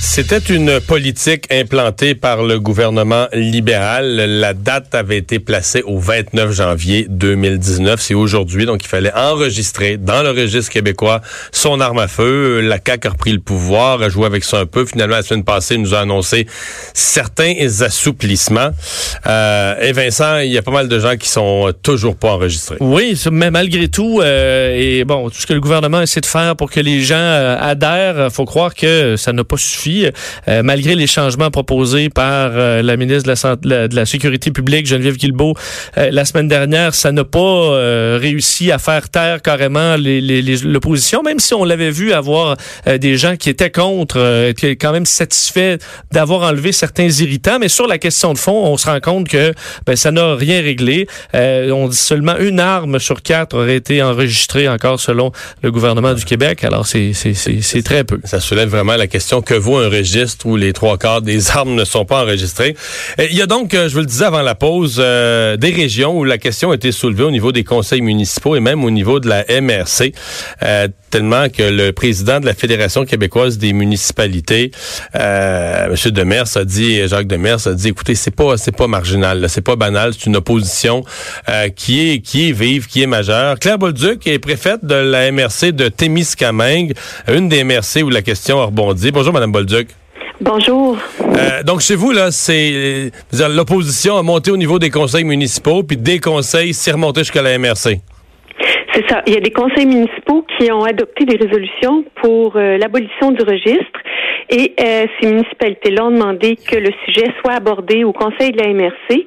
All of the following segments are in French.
C'était une politique implantée par le gouvernement libéral. La date avait été placée au 29 janvier 2019. C'est aujourd'hui, donc il fallait enregistrer dans le registre québécois son arme à feu. La CAQ a repris le pouvoir, a joué avec ça un peu. Finalement, la semaine passée, il nous a annoncé certains assouplissements. Euh, et Vincent, il y a pas mal de gens qui sont toujours pas enregistrés. Oui, mais malgré tout, euh, et bon, tout ce que le gouvernement essaie de faire pour que les gens euh, adhèrent, faut croire que ça n'a pas suffi euh, malgré les changements proposés par euh, la ministre de la, Santé, de la, Sécurité publique, Geneviève Guilbeault, euh, la semaine dernière, ça n'a pas réussi à faire taire carrément l'opposition, même si on l'avait vu avoir des gens qui étaient contre, qui étaient quand même satisfaits d'avoir enlevé certains irritants. Mais sur la question de fond, on se rend compte que ben, ça n'a rien réglé. on dit seulement une arme sur quatre aurait été enregistrée encore selon le gouvernement du Québec. Alors c'est très peu. Ça soulève vraiment la question que vaut un registre où les trois quarts des armes ne sont pas enregistrées. Il y a donc, euh, je vous le disais avant la pause, euh, des régions où la question a été soulevée au niveau des conseils municipaux et même au niveau de la MRC, euh, tellement que le président de la Fédération québécoise des municipalités, euh, M. Demers, a dit, Jacques Demers a dit, écoutez, c'est pas, c'est pas marginal, c'est pas banal, c'est une opposition qui est, qui est vive, qui est majeure. Claire Bolduc est préfète de la MRC de Témiscamingue, une des MRC où la question a rebondi. Bonjour, Madame Bolduc. Bonjour. Euh, donc chez vous là, c'est l'opposition a monté au niveau des conseils municipaux, puis des conseils s'est remonté jusqu'à la MRC. C'est ça. Il y a des conseils municipaux qui ont adopté des résolutions pour euh, l'abolition du registre et euh, ces municipalités-là ont demandé que le sujet soit abordé au conseil de la MRC.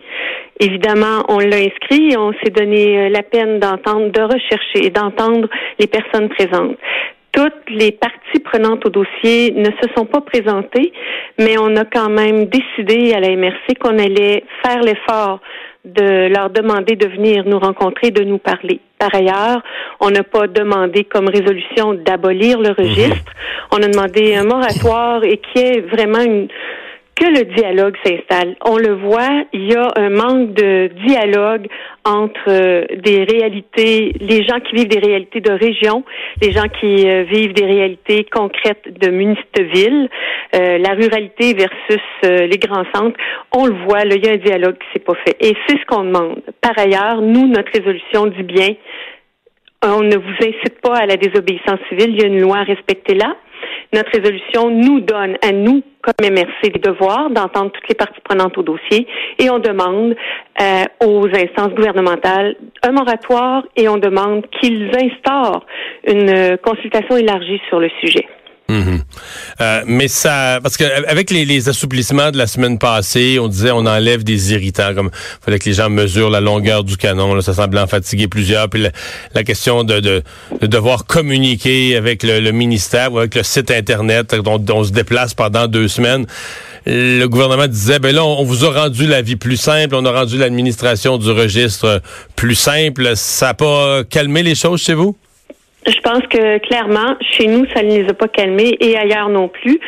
Évidemment, on l'a inscrit et on s'est donné la peine d'entendre, de rechercher et d'entendre les personnes présentes toutes les parties prenantes au dossier ne se sont pas présentées, mais on a quand même décidé à la MRC qu'on allait faire l'effort de leur demander de venir nous rencontrer, de nous parler. Par ailleurs, on n'a pas demandé comme résolution d'abolir le registre. Mhm. On a demandé un moratoire et qui est vraiment une, que le dialogue s'installe? On le voit, il y a un manque de dialogue entre euh, des réalités, les gens qui vivent des réalités de région, les gens qui euh, vivent des réalités concrètes de municipales, euh, la ruralité versus les grands centres. On le voit, là, il y a un dialogue qui s'est pas fait. Et c'est ce qu'on demande. Par ailleurs, nous, notre résolution dit bien, on ne vous incite pas à la désobéissance civile, il y a une loi à respecter là notre résolution nous donne à nous, comme MRC, des devoirs d'entendre toutes les parties prenantes au dossier et on demande euh, aux instances gouvernementales un moratoire et on demande qu'ils instaurent une consultation élargie sur le sujet. Mhm. Euh, mais ça, parce que avec les, assouplissements de la semaine passée, on disait on enlève des irritants, comme fallait que les gens mesurent la longueur du canon, là, ça semblait en fatiguer plusieurs. Puis la, question de, de, devoir communiquer avec le, ministère ou avec le site internet dont, on se déplace pendant deux semaines. Le gouvernement disait, ben là, on vous a rendu la vie plus simple, on a rendu l'administration du registre plus simple. Ça n'a pas calmé les choses chez vous? Je pense que clairement, chez nous, ça ne les a pas calmés et ailleurs non plus.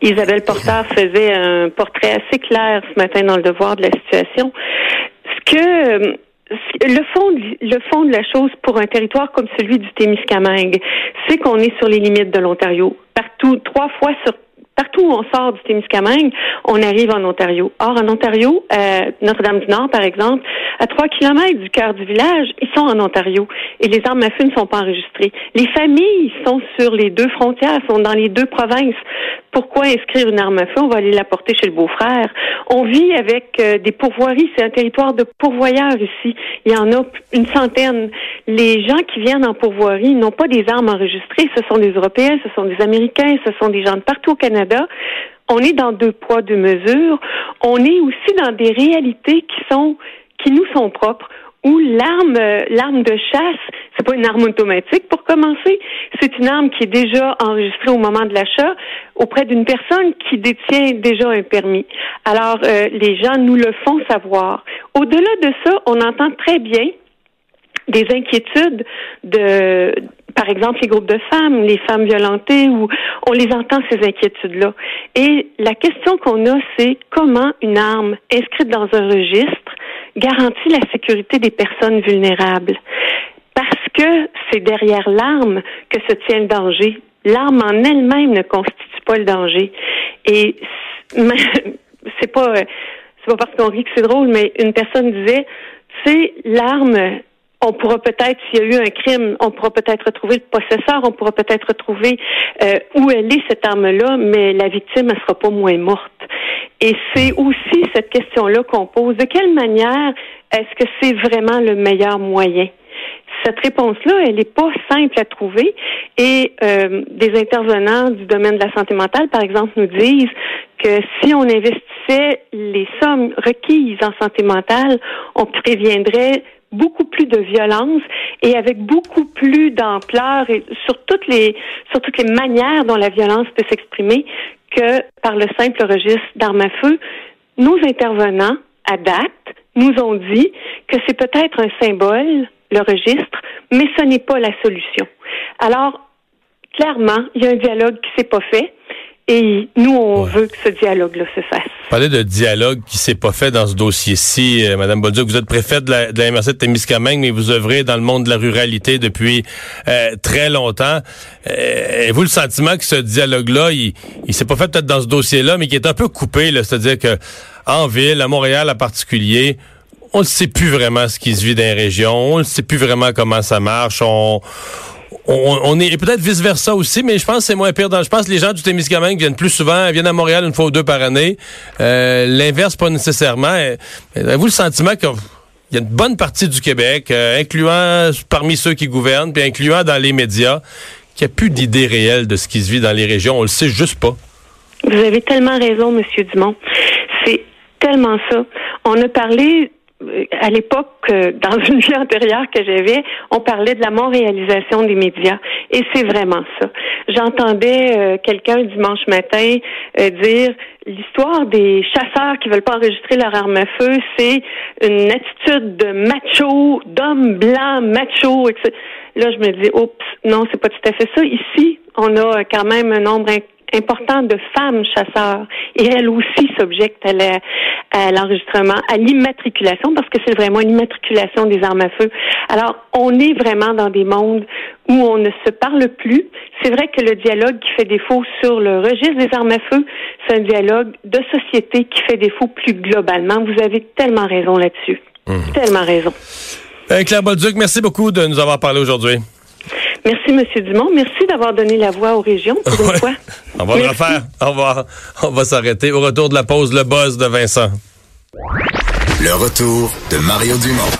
Isabelle Porter faisait un portrait assez clair ce matin dans le devoir de la situation. Ce que le fond, le fond de la chose pour un territoire comme celui du Témiscamingue, c'est qu'on est sur les limites de l'Ontario. Partout, trois fois sur partout où on sort du Témiscamingue, on arrive en Ontario. Or, en Ontario, euh, Notre-Dame-du-Nord, par exemple, à trois kilomètres du cœur du village, ils sont en Ontario. Et les armes à feu ne sont pas enregistrées. Les familles sont sur les deux frontières, sont dans les deux provinces. Pourquoi inscrire une arme à feu? On va aller la porter chez le beau-frère. On vit avec euh, des pourvoiries. C'est un territoire de pourvoyeurs ici. Il y en a une centaine. Les gens qui viennent en pourvoirie n'ont pas des armes enregistrées. Ce sont des Européens, ce sont des Américains, ce sont des gens de partout au Canada. On est dans deux poids, deux mesures. On est aussi dans des réalités qui sont qui nous sont propres où l'arme l'arme de chasse, c'est pas une arme automatique pour commencer, c'est une arme qui est déjà enregistrée au moment de l'achat auprès d'une personne qui détient déjà un permis. Alors euh, les gens nous le font savoir. Au-delà de ça, on entend très bien des inquiétudes de par exemple, les groupes de femmes, les femmes violentées, où on les entend ces inquiétudes-là. Et la question qu'on a, c'est comment une arme inscrite dans un registre garantit la sécurité des personnes vulnérables. Parce que c'est derrière l'arme que se tient le danger. L'arme en elle-même ne constitue pas le danger. Et c'est pas c'est pas parce qu'on rit que c'est drôle, mais une personne disait, c'est l'arme on pourra peut-être, s'il y a eu un crime, on pourra peut-être retrouver le possesseur, on pourra peut-être retrouver euh, où elle est cette arme-là, mais la victime, elle sera pas moins morte. Et c'est aussi cette question-là qu'on pose. De quelle manière est-ce que c'est vraiment le meilleur moyen? Cette réponse-là, elle n'est pas simple à trouver et euh, des intervenants du domaine de la santé mentale, par exemple, nous disent que si on investissait les sommes requises en santé mentale, on préviendrait beaucoup plus de violence et avec beaucoup plus d'ampleur et sur toutes les sur toutes les manières dont la violence peut s'exprimer que par le simple registre d'armes à feu. Nos intervenants à date nous ont dit que c'est peut-être un symbole le registre, mais ce n'est pas la solution. Alors clairement, il y a un dialogue qui s'est pas fait. Et nous, on veut que ce dialogue-là se fasse. Parler de dialogue qui s'est pas fait dans ce dossier-ci, euh, Madame Bolduc, vous êtes préfète de la, de la MRC de Témiscamingue, mais vous œuvrez dans le monde de la ruralité depuis euh, très longtemps. Euh, vous le sentiment que ce dialogue-là, il, il s'est pas fait peut-être dans ce dossier-là, mais qui est un peu coupé, c'est-à-dire que en ville, à Montréal en particulier, on ne sait plus vraiment ce qui se vit dans les régions, on ne sait plus vraiment comment ça marche, on on, est peut-être vice versa aussi, mais je pense que c'est moins pire. Je pense que les gens du Témiscamingue viennent plus souvent, viennent à Montréal une fois ou deux par année. Euh, L'inverse, pas nécessairement. Euh, avez-vous le sentiment qu'il y a une bonne partie du Québec, euh, incluant parmi ceux qui gouvernent, puis incluant dans les médias, qu'il n'y a plus d'idée réelle de ce qui se vit dans les régions? On le sait juste pas. Vous avez tellement raison, Monsieur Dumont. C'est tellement ça. On a parlé à l'époque, euh, dans une vie antérieure que j'avais, on parlait de la montréalisation des médias. Et c'est vraiment ça. J'entendais euh, quelqu'un dimanche matin euh, dire l'histoire des chasseurs qui veulent pas enregistrer leur arme à feu, c'est une attitude de macho, d'homme blanc, macho, etc. Là, je me dis, oups, non, c'est pas tout à fait ça. Ici, on a quand même un nombre important de femmes chasseurs et elles aussi s'objectent à l'enregistrement, à l'immatriculation parce que c'est vraiment une immatriculation des armes à feu. Alors, on est vraiment dans des mondes où on ne se parle plus. C'est vrai que le dialogue qui fait défaut sur le registre des armes à feu, c'est un dialogue de société qui fait défaut plus globalement. Vous avez tellement raison là-dessus. Mmh. Tellement raison. Euh, Claire Bolduc, merci beaucoup de nous avoir parlé aujourd'hui. Merci, M. Dumont. Merci d'avoir donné la voix aux régions pour une fois. On va le refaire. Au revoir. On va s'arrêter. Au retour de la pause, le buzz de Vincent. Le retour de Mario Dumont.